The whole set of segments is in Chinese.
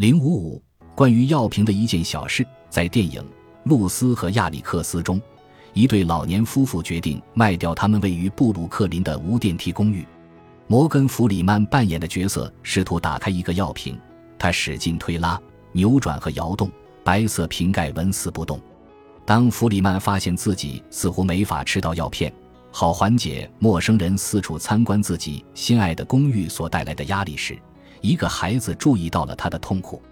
零五五，关于药瓶的一件小事，在电影《露丝和亚历克斯》中，一对老年夫妇决定卖掉他们位于布鲁克林的无电梯公寓。摩根·弗里曼扮演的角色试图打开一个药瓶，他使劲推拉、扭转和摇动，白色瓶盖纹丝不动。当弗里曼发现自己似乎没法吃到药片，好缓解陌生人四处参观自己心爱的公寓所带来的压力时，一个孩子注意到了他的痛苦，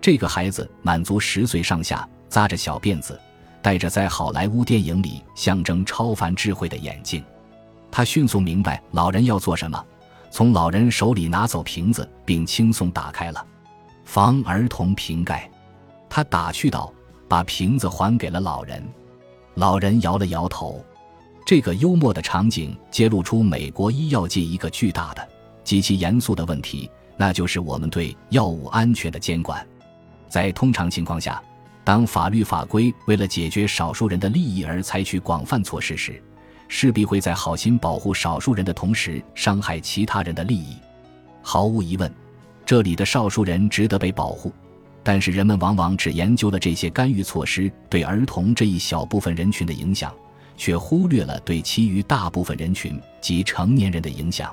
这个孩子满足十岁上下，扎着小辫子，戴着在好莱坞电影里象征超凡智慧的眼镜。他迅速明白老人要做什么，从老人手里拿走瓶子，并轻松打开了防儿童瓶盖。他打趣道：“把瓶子还给了老人。”老人摇了摇头。这个幽默的场景揭露出美国医药界一个巨大的、极其严肃的问题。那就是我们对药物安全的监管。在通常情况下，当法律法规为了解决少数人的利益而采取广泛措施时，势必会在好心保护少数人的同时伤害其他人的利益。毫无疑问，这里的少数人值得被保护，但是人们往往只研究了这些干预措施对儿童这一小部分人群的影响，却忽略了对其余大部分人群及成年人的影响。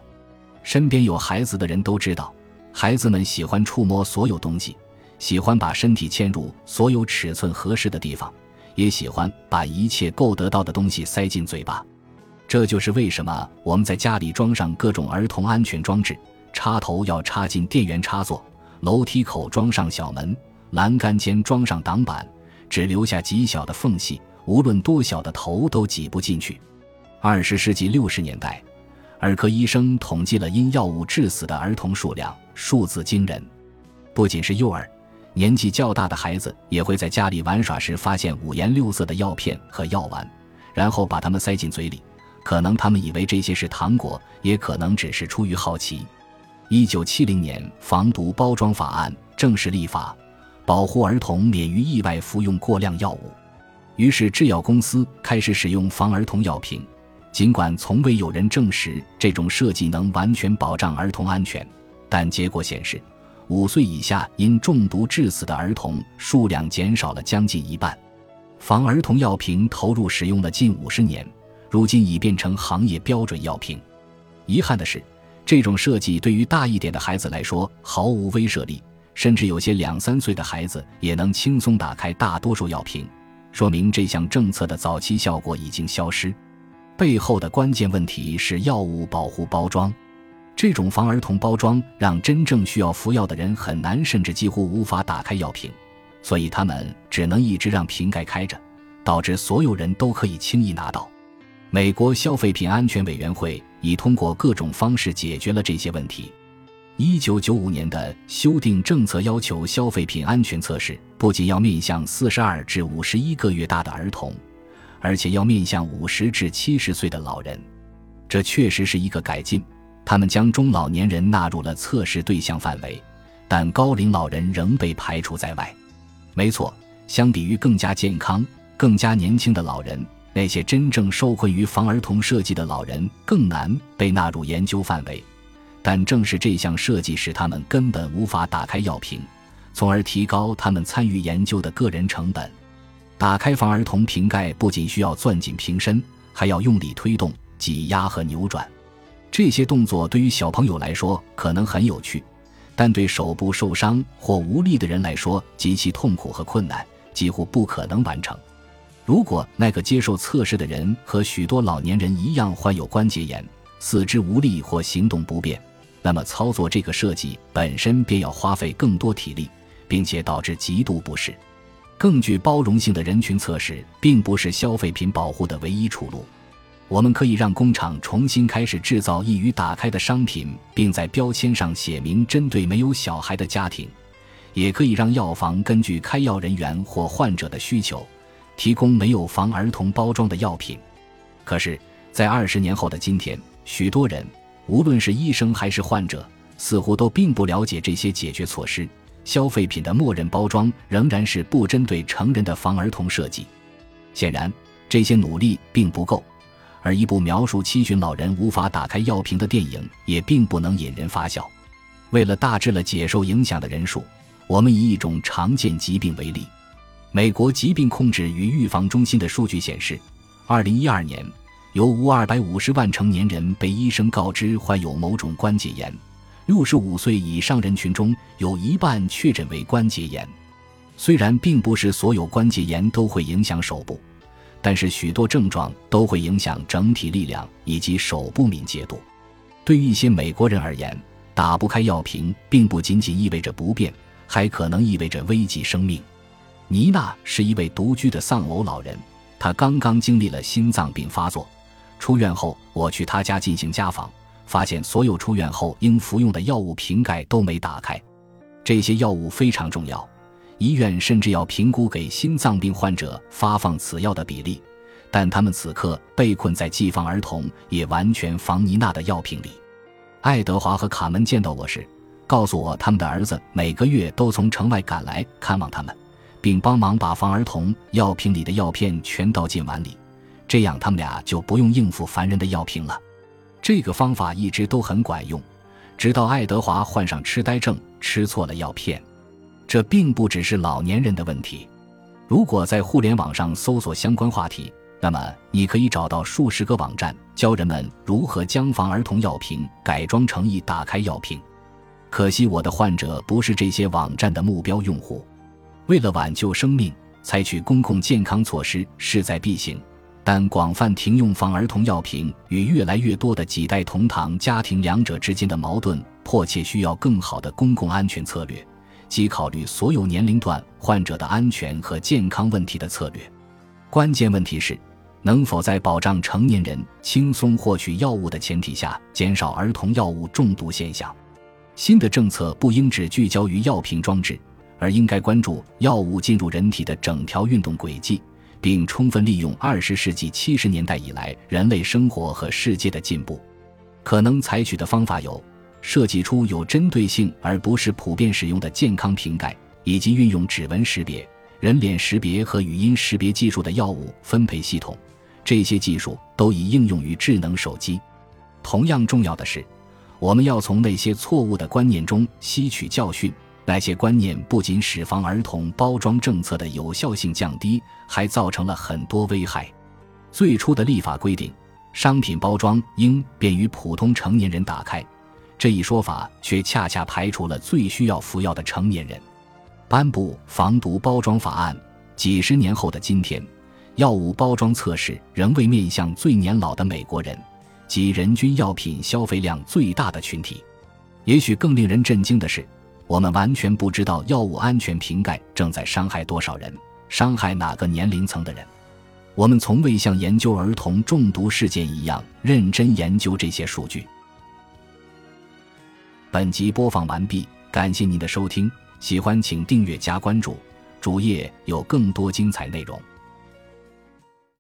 身边有孩子的人都知道。孩子们喜欢触摸所有东西，喜欢把身体嵌入所有尺寸合适的地方，也喜欢把一切够得到的东西塞进嘴巴。这就是为什么我们在家里装上各种儿童安全装置：插头要插进电源插座，楼梯口装上小门，栏杆间装上挡板，只留下极小的缝隙，无论多小的头都挤不进去。二十世纪六十年代。儿科医生统计了因药物致死的儿童数量，数字惊人。不仅是幼儿，年纪较大的孩子也会在家里玩耍时发现五颜六色的药片和药丸，然后把它们塞进嘴里。可能他们以为这些是糖果，也可能只是出于好奇。一九七零年，防毒包装法案正式立法，保护儿童免于意外服用过量药物。于是，制药公司开始使用防儿童药品。尽管从未有人证实这种设计能完全保障儿童安全，但结果显示，五岁以下因中毒致死的儿童数量减少了将近一半。防儿童药瓶投入使用了近五十年，如今已变成行业标准药瓶。遗憾的是，这种设计对于大一点的孩子来说毫无威慑力，甚至有些两三岁的孩子也能轻松打开大多数药瓶，说明这项政策的早期效果已经消失。背后的关键问题是药物保护包装，这种防儿童包装让真正需要服药的人很难，甚至几乎无法打开药瓶，所以他们只能一直让瓶盖开着，导致所有人都可以轻易拿到。美国消费品安全委员会已通过各种方式解决了这些问题。一九九五年的修订政策要求，消费品安全测试不仅要面向四十二至五十一个月大的儿童。而且要面向五十至七十岁的老人，这确实是一个改进。他们将中老年人纳入了测试对象范围，但高龄老人仍被排除在外。没错，相比于更加健康、更加年轻的老人，那些真正受困于防儿童设计的老人更难被纳入研究范围。但正是这项设计使他们根本无法打开药瓶，从而提高他们参与研究的个人成本。打开防儿童瓶盖不仅需要攥紧瓶身，还要用力推动、挤压和扭转。这些动作对于小朋友来说可能很有趣，但对手部受伤或无力的人来说极其痛苦和困难，几乎不可能完成。如果那个接受测试的人和许多老年人一样患有关节炎、四肢无力或行动不便，那么操作这个设计本身便要花费更多体力，并且导致极度不适。更具包容性的人群测试并不是消费品保护的唯一出路。我们可以让工厂重新开始制造易于打开的商品，并在标签上写明针对没有小孩的家庭；也可以让药房根据开药人员或患者的需求，提供没有防儿童包装的药品。可是，在二十年后的今天，许多人，无论是医生还是患者，似乎都并不了解这些解决措施。消费品的默认包装仍然是不针对成人的防儿童设计。显然，这些努力并不够，而一部描述七旬老人无法打开药瓶的电影也并不能引人发笑。为了大致了解受影响的人数，我们以一种常见疾病为例，美国疾病控制与预防中心的数据显示，二零一二年有五二百五十万成年人被医生告知患有某种关节炎，六十五岁以上人群中有一半确诊为关节炎。虽然并不是所有关节炎都会影响手部，但是许多症状都会影响整体力量以及手部敏捷度。对于一些美国人而言，打不开药瓶并不仅仅意味着不便，还可能意味着危及生命。妮娜是一位独居的丧偶老人，她刚刚经历了心脏病发作，出院后我去她家进行家访，发现所有出院后应服用的药物瓶盖都没打开。这些药物非常重要。医院甚至要评估给心脏病患者发放此药的比例，但他们此刻被困在寄放儿童也完全防尼娜的药瓶里。爱德华和卡门见到我时，告诉我他们的儿子每个月都从城外赶来看望他们，并帮忙把防儿童药瓶里的药片全倒进碗里，这样他们俩就不用应付烦人的药瓶了。这个方法一直都很管用，直到爱德华患上痴呆症，吃错了药片。这并不只是老年人的问题。如果在互联网上搜索相关话题，那么你可以找到数十个网站，教人们如何将防儿童药瓶改装成易打开药瓶。可惜我的患者不是这些网站的目标用户。为了挽救生命，采取公共健康措施势在必行，但广泛停用防儿童药品与越来越多的几代同堂家庭两者之间的矛盾，迫切需要更好的公共安全策略。即考虑所有年龄段患者的安全和健康问题的策略。关键问题是，能否在保障成年人轻松获取药物的前提下，减少儿童药物中毒现象。新的政策不应只聚焦于药品装置，而应该关注药物进入人体的整条运动轨迹，并充分利用二十世纪七十年代以来人类生活和世界的进步。可能采取的方法有。设计出有针对性而不是普遍使用的健康瓶盖，以及运用指纹识别、人脸识别和语音识别技术的药物分配系统，这些技术都已应用于智能手机。同样重要的是，我们要从那些错误的观念中吸取教训。那些观念不仅使防儿童包装政策的有效性降低，还造成了很多危害。最初的立法规定，商品包装应便于普通成年人打开。这一说法却恰恰排除了最需要服药的成年人。颁布防毒包装法案几十年后的今天，药物包装测试仍未面向最年老的美国人，及人均药品消费量最大的群体。也许更令人震惊的是，我们完全不知道药物安全瓶盖正在伤害多少人，伤害哪个年龄层的人。我们从未像研究儿童中毒事件一样认真研究这些数据。本集播放完毕，感谢您的收听，喜欢请订阅加关注，主页有更多精彩内容。